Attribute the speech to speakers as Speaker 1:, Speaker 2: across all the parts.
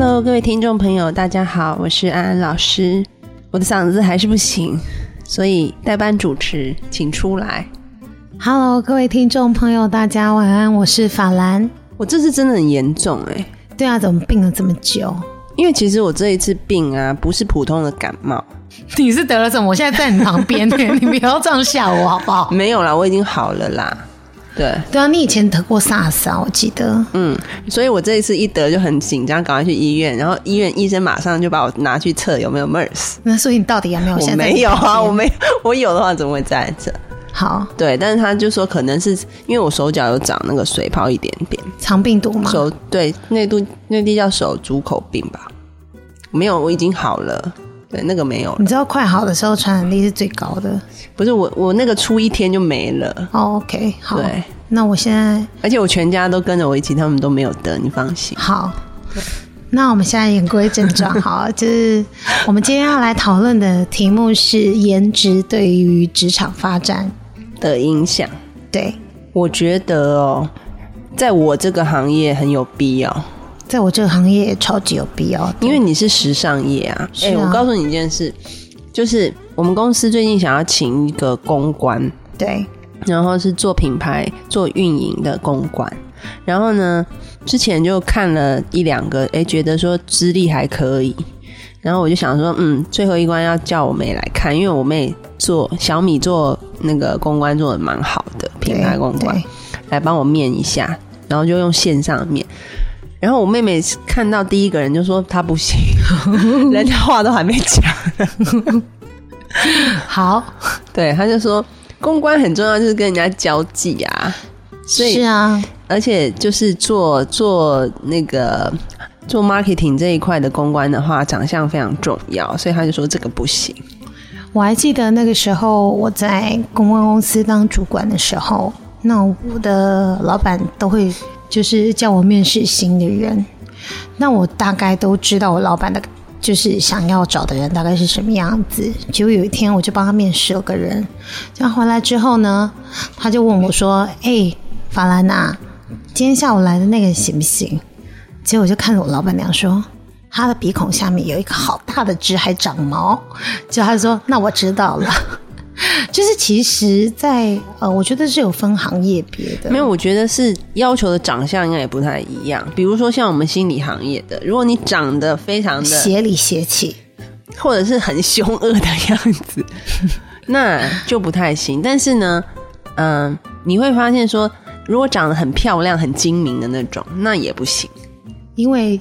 Speaker 1: Hello，各位听众朋友，大家好，我是安安老师。我的嗓子还是不行，所以代班主持，请出来。
Speaker 2: Hello，各位听众朋友，大家晚安，我是法兰。
Speaker 1: 我这次真的很严重哎。
Speaker 2: 对啊，怎么病了这么久？
Speaker 1: 因为其实我这一次病啊，不是普通的感冒。
Speaker 2: 你是得了什么？我现在在你旁边，你不要这样吓我好不好？
Speaker 1: 没有啦，我已经好了啦。对
Speaker 2: 对啊，你以前得过 SARS 啊？我记得。
Speaker 1: 嗯，所以我这一次一得就很紧张，赶快去医院，然后医院医生马上就把我拿去测有没有 MERS。
Speaker 2: 那所以你到底有没有？
Speaker 1: 我没有啊，我没，我有的话怎么会在这？
Speaker 2: 好，
Speaker 1: 对，但是他就说可能是因为我手脚有长那个水泡一点点，
Speaker 2: 肠病毒吗？
Speaker 1: 手对，那度那地叫手足口病吧？没有，我已经好了。对，那个没有。
Speaker 2: 你知道快好的时候传染力是最高的。
Speaker 1: 不是我，我那个出一天就没了。
Speaker 2: 哦，OK，好。
Speaker 1: 对，
Speaker 2: 那我现在，
Speaker 1: 而且我全家都跟着我一起，他们都没有得，你放心。
Speaker 2: 好，那我们现在言归正传，好，就是我们今天要来讨论的题目是颜值对于职场发展
Speaker 1: 的影响。
Speaker 2: 对，
Speaker 1: 我觉得哦，在我这个行业很有必要。
Speaker 2: 在我这个行业超级有必要，
Speaker 1: 因为你是时尚业啊。哎，我告诉你一件事，就是我们公司最近想要请一个公关，
Speaker 2: 对，
Speaker 1: 然后是做品牌、做运营的公关。然后呢，之前就看了一两个，哎，觉得说资历还可以。然后我就想说，嗯，最后一关要叫我妹来看，因为我妹做小米做那个公关做的蛮好的，品牌公关来帮我面一下，然后就用线上面。然后我妹妹看到第一个人就说她不行，人家话都还没讲。
Speaker 2: 好，
Speaker 1: 对，他就说公关很重要，就是跟人家交际啊。
Speaker 2: 是啊，
Speaker 1: 而且就是做做那个做 marketing 这一块的公关的话，长相非常重要，所以他就说这个不行。
Speaker 2: 我还记得那个时候我在公关公司当主管的时候，那我的老板都会。就是叫我面试新的人，那我大概都知道我老板的，就是想要找的人大概是什么样子。结果有一天，我就帮他面试了个人，这样回来之后呢，他就问我说：“哎，法兰娜，今天下午来的那个行不行？”结果我就看着我老板娘说：“他的鼻孔下面有一个好大的痣，还长毛。”就他说：“那我知道了。” 就是其实，在呃，我觉得是有分行业别的。
Speaker 1: 没有，我觉得是要求的长相应该也不太一样。比如说像我们心理行业的，如果你长得非常的
Speaker 2: 邪里邪气，
Speaker 1: 或者是很凶恶的样子，那就不太行。但是呢，嗯，你会发现说，如果长得很漂亮、很精明的那种，那也不行，
Speaker 2: 因为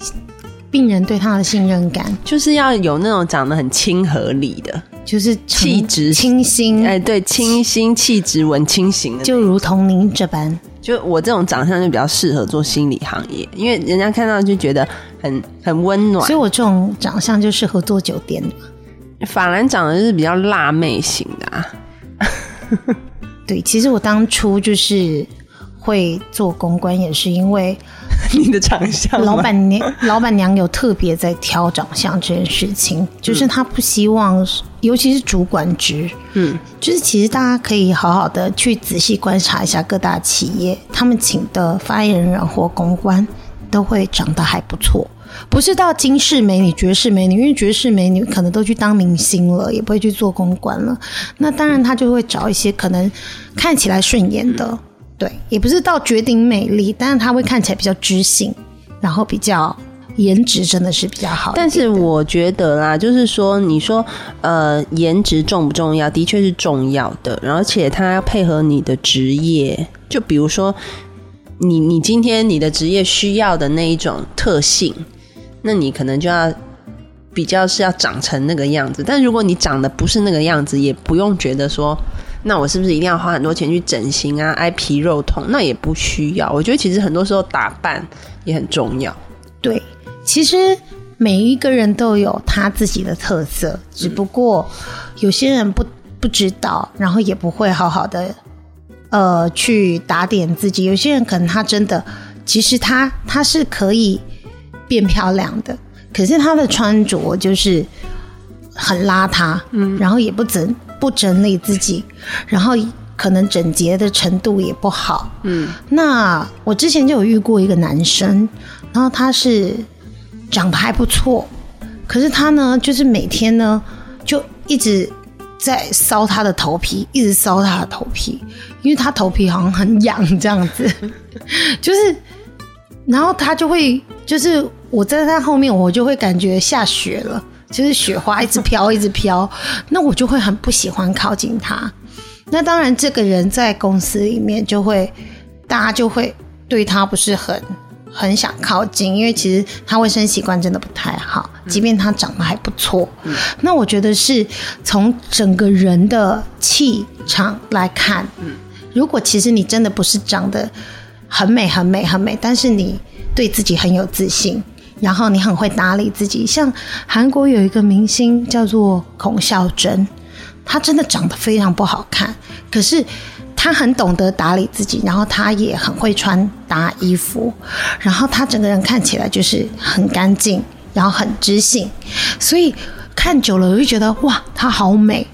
Speaker 2: 病人对他的信任感
Speaker 1: 就是要有那种长得很亲和力的。
Speaker 2: 就是
Speaker 1: 气质
Speaker 2: 清新，
Speaker 1: 哎，对，清新气质文清型的，
Speaker 2: 就如同您这般。
Speaker 1: 就我这种长相就比较适合做心理行业，因为人家看到就觉得很很温暖。
Speaker 2: 所以我这种长相就适合做酒店的。
Speaker 1: 法兰长得是比较辣妹型的啊。
Speaker 2: 对，其实我当初就是会做公关，也是因为。
Speaker 1: 你的长相，
Speaker 2: 老板娘老板娘有特别在挑长相这件事情，就是她不希望，尤其是主管职，嗯，就是其实大家可以好好的去仔细观察一下各大企业，他们请的发言人或公关都会长得还不错，不是到金氏美女、绝世美女，因为绝世美女可能都去当明星了，也不会去做公关了，那当然他就会找一些可能看起来顺眼的。对，也不是到绝顶美丽，但是它会看起来比较知性，然后比较颜值真的是比较好。
Speaker 1: 但是我觉得啦，就是说，你说呃，颜值重不重要？的确是重要的，而且它要配合你的职业。就比如说，你你今天你的职业需要的那一种特性，那你可能就要比较是要长成那个样子。但如果你长得不是那个样子，也不用觉得说。那我是不是一定要花很多钱去整形啊？挨皮肉痛？那也不需要。我觉得其实很多时候打扮也很重要。
Speaker 2: 对，其实每一个人都有他自己的特色，只不过有些人不不知道，然后也不会好好的呃去打点自己。有些人可能他真的，其实他他是可以变漂亮的，可是他的穿着就是很邋遢，嗯，然后也不整不整理自己，然后可能整洁的程度也不好，嗯。那我之前就有遇过一个男生，然后他是长得还不错，可是他呢，就是每天呢就一直在搔他的头皮，一直搔他的头皮，因为他头皮好像很痒这样子，就是，然后他就会，就是我在他后面，我就会感觉下雪了。就是雪花一直飘，一直飘，那我就会很不喜欢靠近他。那当然，这个人在公司里面就会，大家就会对他不是很很想靠近，因为其实他卫生习惯真的不太好，即便他长得还不错。那我觉得是从整个人的气场来看，如果其实你真的不是长得很美、很美、很美，但是你对自己很有自信。然后你很会打理自己，像韩国有一个明星叫做孔孝真，她真的长得非常不好看，可是她很懂得打理自己，然后她也很会穿搭衣服，然后她整个人看起来就是很干净，然后很知性，所以看久了我就觉得哇，她好美。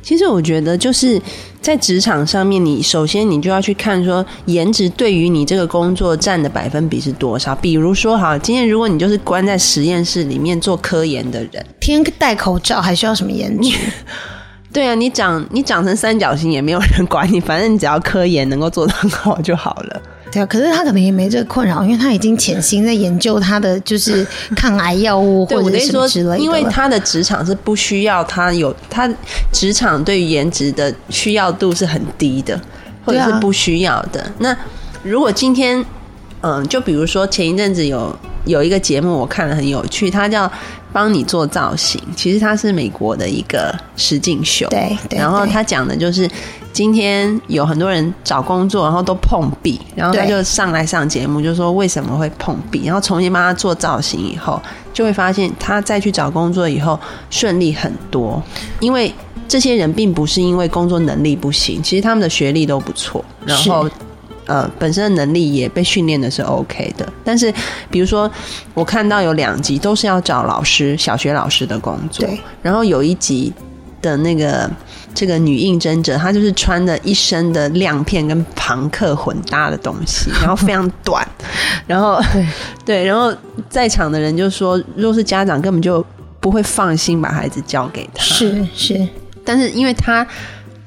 Speaker 1: 其实我觉得就是在职场上面，你首先你就要去看说颜值对于你这个工作占的百分比是多少。比如说哈，今天如果你就是关在实验室里面做科研的人，
Speaker 2: 天戴口罩还需要什么颜值？
Speaker 1: 对啊，你长你长成三角形也没有人管你，反正你只要科研能够做得很好就好了。
Speaker 2: 对啊，可是他可能也没这个困扰，因为他已经潜心在研究他的就是抗癌药物或者什么之类的。
Speaker 1: 因为他的职场是不需要他有他职场对于颜值的需要度是很低的，或者是不需要的。那如果今天，嗯，就比如说前一阵子有有一个节目我看了很有趣，它叫帮你做造型，其实它是美国的一个实境秀，
Speaker 2: 对，
Speaker 1: 然后他讲的就是。今天有很多人找工作，然后都碰壁，然后他就上来上节目，就说为什么会碰壁，然后重新帮他做造型以后，就会发现他再去找工作以后顺利很多。因为这些人并不是因为工作能力不行，其实他们的学历都不错，然后呃本身的能力也被训练的是 OK 的。但是比如说我看到有两集都是要找老师，小学老师的工作，然后有一集的那个。这个女应征者，她就是穿的一身的亮片跟朋克混搭的东西，然后非常 短，然后对对，然后在场的人就说，若是家长根本就不会放心把孩子交给他，
Speaker 2: 是是，
Speaker 1: 但是因为他。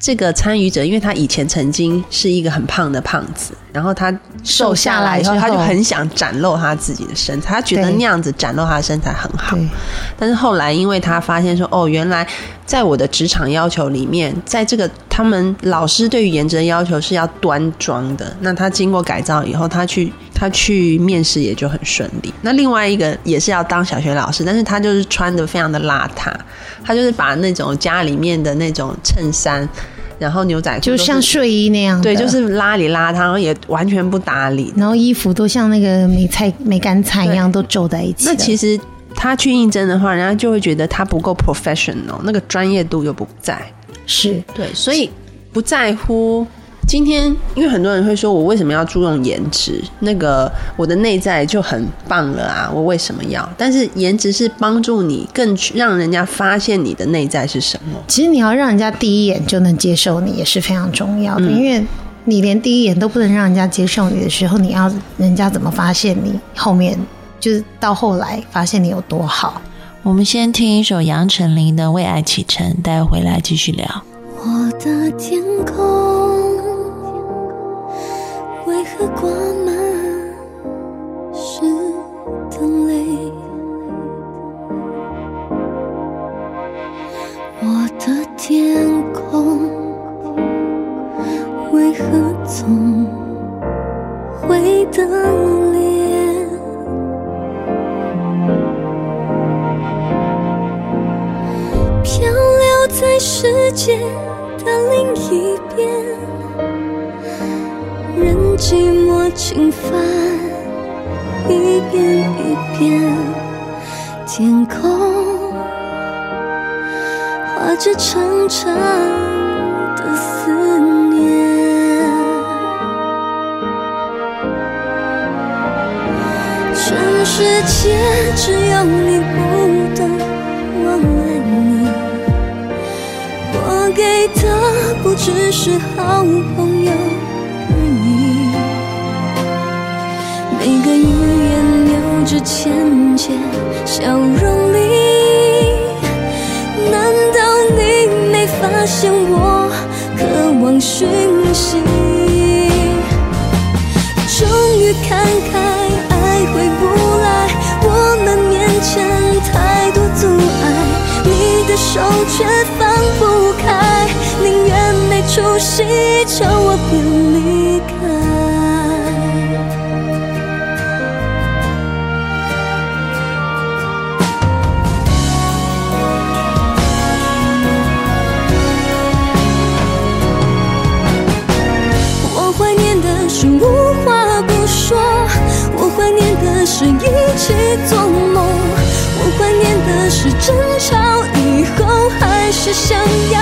Speaker 1: 这个参与者，因为他以前曾经是一个很胖的胖子，然后他瘦下来以后，他就很想展露他自己的身材，他觉得那样子展露他的身材很好。但是后来，因为他发现说，哦，原来在我的职场要求里面，在这个他们老师对于颜值的要求是要端庄的。那他经过改造以后，他去他去面试也就很顺利。那另外一个也是要当小学老师，但是他就是穿的非常的邋遢，他就是把那种家里面的那种衬衫。然后牛仔裤
Speaker 2: 就像睡衣那样，
Speaker 1: 对，就是邋里邋遢，然后也完全不打理，
Speaker 2: 然后衣服都像那个梅菜梅干菜一样，都皱在一起。
Speaker 1: 那其实他去应征的话，人家就会觉得他不够 professional，那个专业度又不在。
Speaker 2: 是
Speaker 1: 对，所以不在乎。今天，因为很多人会说，我为什么要注重颜值？那个我的内在就很棒了啊，我为什么要？但是颜值是帮助你更让人家发现你的内在是什么。
Speaker 2: 其实你要让人家第一眼就能接受你，也是非常重要的。因为你连第一眼都不能让人家接受你的时候，你要人家怎么发现你？后面就是到后来发现你有多好。
Speaker 3: 我们先听一首杨丞琳的《为爱启程》，待会回来继续聊。
Speaker 4: 我的天空。为何挂满湿的泪？我的天空为何总会等脸？漂流在世界的另一边。寂寞侵犯，一遍一遍，天空画着长长的思念。全世界只有你不懂我爱你，我给的不只是好朋友言有着浅浅笑容里，难道你没发现我渴望讯息？终于看开，爱回不来，我们面前太多阻碍，你的手却放不开，宁愿没出息，是想要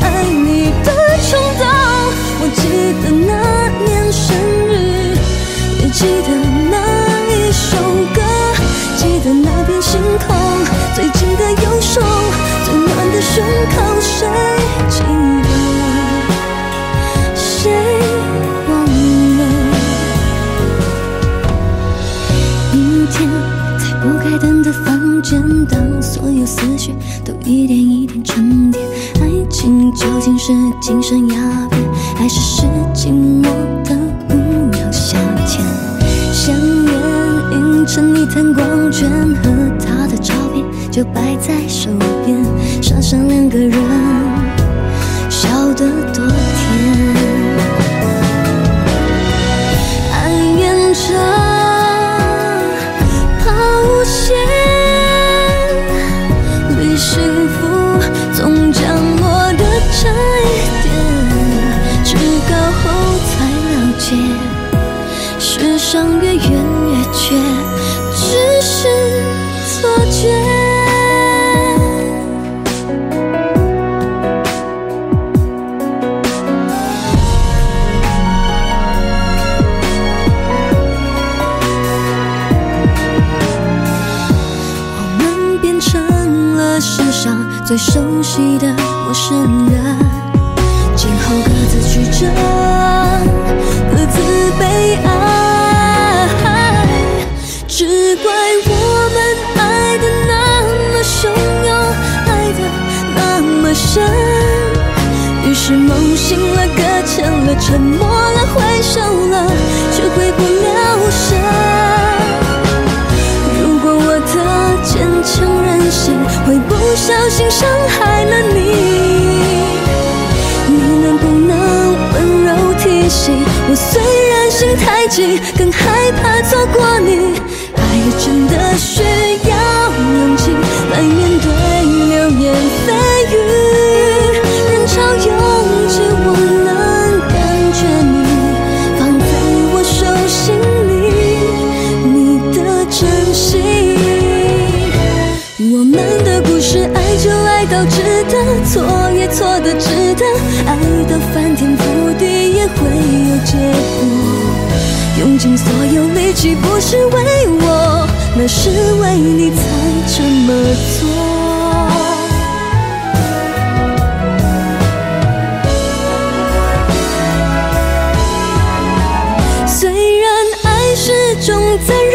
Speaker 4: 爱你的冲动。我记得那年生日，也记得那一首歌，记得那片星空，最紧的右手，最暖的胸口，谁精神鸦片，还是是寂寞的无聊消遣？香烟映成一滩光圈，和他的照片就摆在我？虽然心太急，更害怕错过你。爱真的需要勇气来面对流言蜚语，人潮拥挤，我能感觉你放在我手心里，你的真心。我们的故事，爱就爱到值得，错也错的值得，爱到翻天会有结果。用尽所有力气，不是为我，那是为你才这么做。虽然爱是种责任，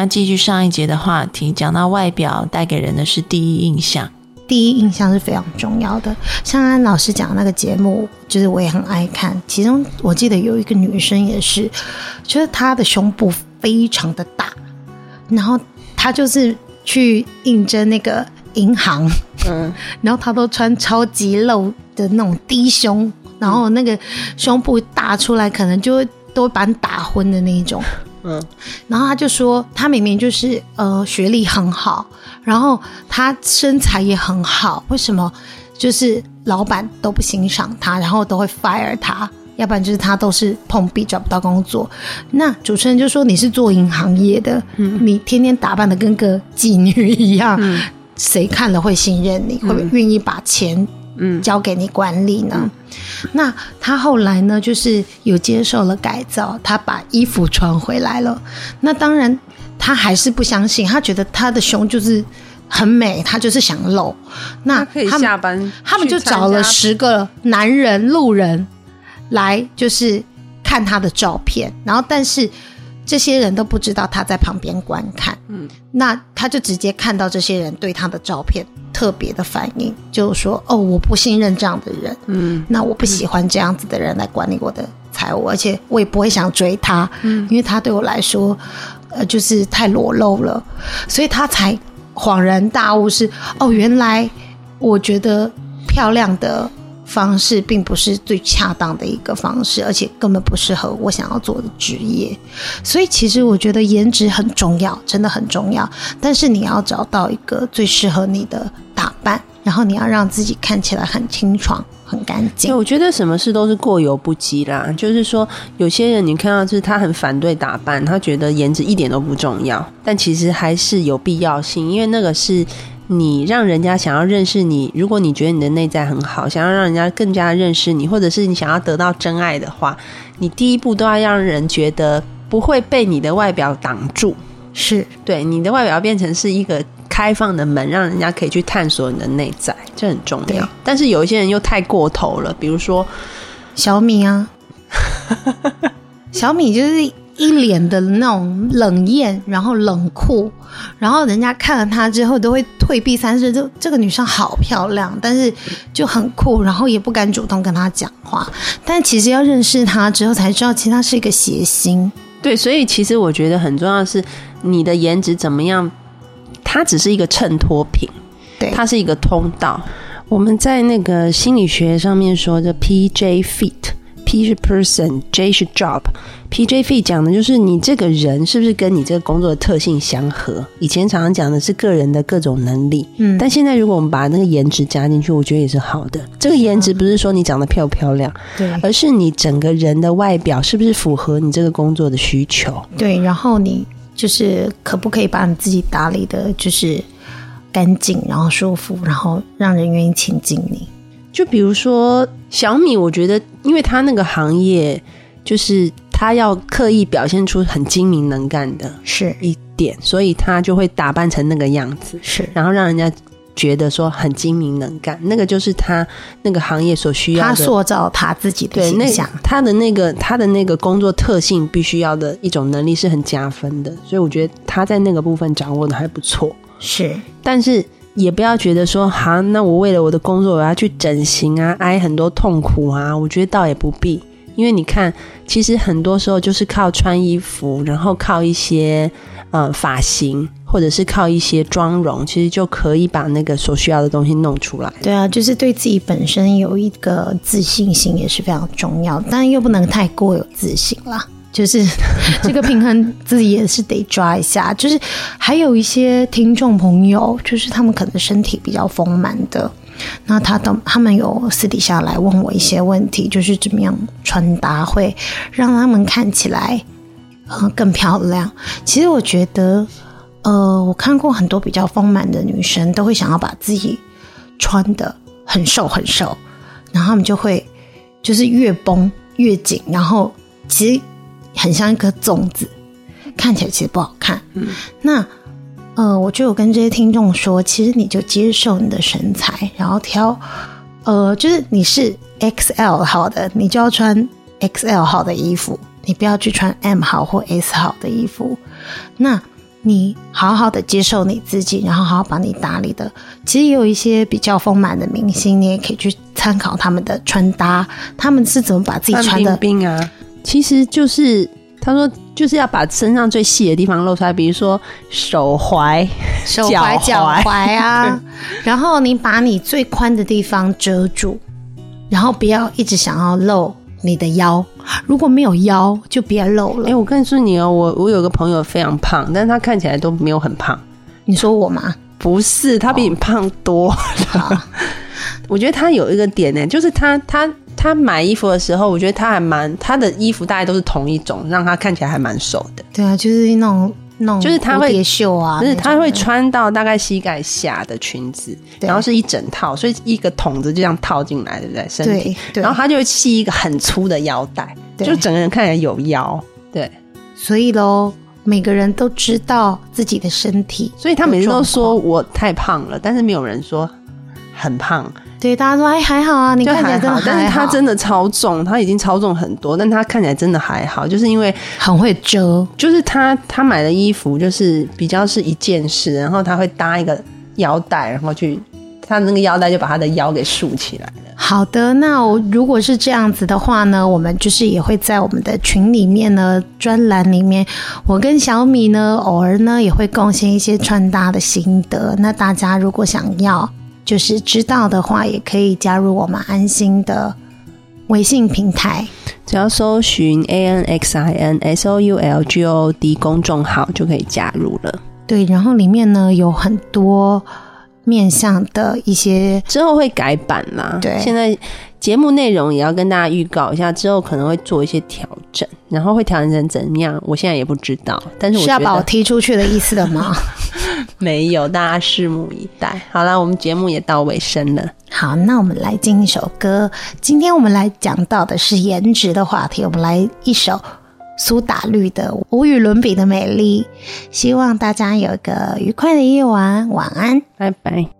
Speaker 3: 要继续上一节的话题，讲到外表带给人的是第一印象。
Speaker 2: 第一印象是非常重要的。像安老师讲的那个节目，就是我也很爱看。其中我记得有一个女生也是，就是她的胸部非常的大，然后她就是去应征那个银行，
Speaker 1: 嗯，
Speaker 2: 然后她都穿超级露的那种低胸，然后那个胸部大出来，可能就会都会把你打昏的那一种。
Speaker 1: 嗯，
Speaker 2: 然后他就说，他明明就是呃学历很好，然后他身材也很好，为什么就是老板都不欣赏他，然后都会 fire 他？要不然就是他都是碰壁找不到工作。那主持人就说你是做银行业的，你天天打扮的跟个妓女一样，谁看了会信任你？会不会愿意把钱
Speaker 1: 嗯
Speaker 2: 交给你管理呢？那他后来呢，就是有接受了改造，他把衣服穿回来了。那当然，他还是不相信，他觉得他的胸就是很美，他就是想露。那
Speaker 1: 他可以下班，
Speaker 2: 他们就找了十个男人路人来，就是看他的照片，然后但是这些人都不知道他在旁边观看，嗯，那他就直接看到这些人对他的照片特别的反应，就是说哦，我不信任这样的人，
Speaker 1: 嗯，
Speaker 2: 那我不喜欢这样子的人来管理我的财务，而且我也不会想追他，嗯，因为他对我来说，呃，就是太裸露了，所以他才恍然大悟是哦，原来我觉得漂亮的方式并不是最恰当的一个方式，而且根本不适合我想要做的职业。所以其实我觉得颜值很重要，真的很重要。但是你要找到一个最适合你的打扮，然后你要让自己看起来很清爽、很干，净。
Speaker 1: 我觉得什么事都是过犹不及啦。就是说，有些人你看到就是他很反对打扮，他觉得颜值一点都不重要，但其实还是有必要性，因为那个是你让人家想要认识你。如果你觉得你的内在很好，想要让人家更加认识你，或者是你想要得到真爱的话，你第一步都要让人觉得不会被你的外表挡住。
Speaker 2: 是
Speaker 1: 对，你的外表变成是一个开放的门，让人家可以去探索你的内在，这很重要。但是有一些人又太过头了，比如说，
Speaker 2: 小米啊，小米就是一脸的那种冷艳，然后冷酷，然后人家看了她之后都会退避三舍，就这个女生好漂亮，但是就很酷，然后也不敢主动跟她讲话。但其实要认识她之后才知道，其实她是一个谐星。
Speaker 1: 对，所以其实我觉得很重要的是你的颜值怎么样，它只是一个衬托品，
Speaker 2: 对
Speaker 1: 它是一个通道。我们在那个心理学上面说的 PJ Fit。P 是 person，J 是 job。PJ Fee 讲的就是你这个人是不是跟你这个工作的特性相合？以前常常讲的是个人的各种能力，
Speaker 2: 嗯
Speaker 1: 但现在如果我们把那个颜值加进去，我觉得也是好的。这个颜值不是说你长得漂不漂亮，
Speaker 2: 对
Speaker 1: 而是你整个人的外表是不是符合你这个工作的需求。
Speaker 2: 对，然后你就是可不可以把你自己打理的，就是干净，然后舒服，然后让人愿意亲近你。
Speaker 1: 就比如说小米，我觉得因为他那个行业，就是他要刻意表现出很精明能干的
Speaker 2: 是
Speaker 1: 一点，所以他就会打扮成那个样子，
Speaker 2: 是，
Speaker 1: 然后让人家觉得说很精明能干，那个就是他那个行业所需要
Speaker 2: 他
Speaker 1: 的。
Speaker 2: 塑造他自己的形象。
Speaker 1: 他的那个他的那个工作特性必须要的一种能力是很加分的，所以我觉得他在那个部分掌握的还不错。
Speaker 2: 是
Speaker 1: 但是也不要觉得说，哈，那我为了我的工作我要去整形啊，挨很多痛苦啊，我觉得倒也不必。因为你看，其实很多时候就是靠穿衣服，然后靠一些呃发型，或者是靠一些妆容，其实就可以把那个所需要的东西弄出来。
Speaker 2: 对啊，就是对自己本身有一个自信心也是非常重要，但又不能太过有自信啦。就是 这个平衡自己也是得抓一下。就是还有一些听众朋友，就是他们可能身体比较丰满的，那他都他们有私底下来问我一些问题，就是怎么样穿搭会让他们看起来呃更漂亮。其实我觉得，呃，我看过很多比较丰满的女生，都会想要把自己穿的很瘦很瘦，然后他们就会就是越绷越紧，然后其实很像一颗粽子，看起来其实不好看。嗯，那呃，我就有跟这些听众说，其实你就接受你的身材，然后挑呃，就是你是 XL 号的，你就要穿 XL 号的衣服，你不要去穿 M 号或 S 号的衣服。那你好好的接受你自己，然后好好把你打理的。其实也有一些比较丰满的明星，你也可以去参考他们的穿搭，他们是怎么把自己穿的
Speaker 1: 冰冰啊，其实就是他说就是要把身上最细的地方露出来，比如说手踝、
Speaker 2: 手踝、脚
Speaker 1: 脚踝
Speaker 2: 踝啊，然后你把你最宽的地方遮住，然后不要一直想要露你的腰。如果没有腰，就别露了。
Speaker 1: 哎、我告诉你哦，我我有个朋友非常胖，但是他看起来都没有很胖。
Speaker 2: 你说我吗？
Speaker 1: 不是，他比你胖多。
Speaker 2: 好，
Speaker 1: 我觉得他有一个点呢，就是他他他买衣服的时候，我觉得他还蛮他的衣服大概都是同一种，让他看起来还蛮瘦的。
Speaker 2: 对啊，就是那种那种
Speaker 1: 就是他会
Speaker 2: 袖啊，
Speaker 1: 就是他会穿到大概膝盖下的裙子，然后是一整套，所以一个筒子就这样套进来，对不对？身体。然后他就会系一个很粗的腰带，就整个人看起来有腰。对，
Speaker 2: 所以喽，每个人都知道自己的身体，
Speaker 1: 所以他每次都说我太胖了，但是没有人说很胖，
Speaker 2: 对大家说哎还好啊，你看起来真的
Speaker 1: 还好。但是他真的超重，他已经超重很多，但他看起来真的还好，就是因为
Speaker 2: 很会遮，
Speaker 1: 就是他他买的衣服就是比较是一件式，然后他会搭一个腰带，然后去他那个腰带就把他的腰给束起来了。
Speaker 2: 好的，那我如果是这样子的话呢，我们就是也会在我们的群里面呢，专栏里面，我跟小米呢，偶尔呢也会贡献一些穿搭的心得。那大家如果想要就是知道的话，也可以加入我们安心的微信平台。
Speaker 1: 只要搜寻 A N X I N S O U L G O D 公众号就可以加入了。
Speaker 2: 对，然后里面呢有很多面向的一些，
Speaker 1: 之后会改版啦，
Speaker 2: 对
Speaker 1: 现在节目内容也要跟大家预告一下，之后可能会做一些调整，然后会调整成怎么样，我现在也不知道，但是我
Speaker 2: 是要把我踢出去的意思的吗？
Speaker 1: 没有，大家拭目以待。好了，我们节目也到尾声了。
Speaker 2: 好，那我们来进一首歌。今天我们来讲到的是颜值的话题，我们来一首苏打绿的《无与伦比的美丽》。希望大家有一个愉快的夜晚，晚安。
Speaker 1: 拜拜。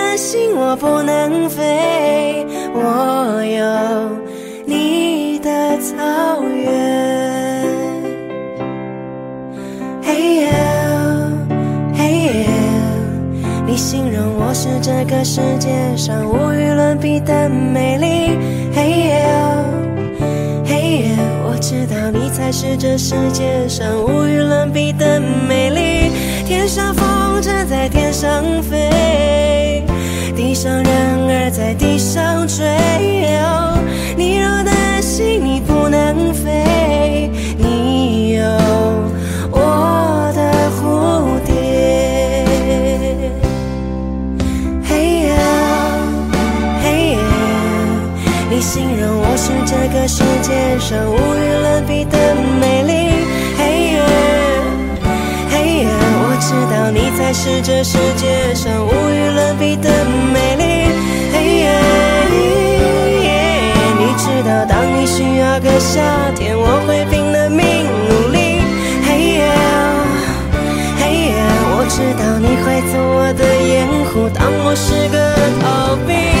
Speaker 4: 心我不能飞我有你的草原嘿耶嘿耶你形容我是这
Speaker 5: 个世界上无与伦比的美丽嘿耶嘿耶我知道你才是这世界上无与伦比的美丽。天上风筝在天上飞。上人儿在地上追。你若担心你不能飞，你有我的蝴蝶。嘿呀，嘿呀，你形容我是这个世界上无与伦比的美丽。是这世界上无与伦比的美丽。嘿耶，你知道当你需要个夏天，我会拼了命努力。嘿耶。嘿耶，我知道你会做我的掩护，当我是个逃兵。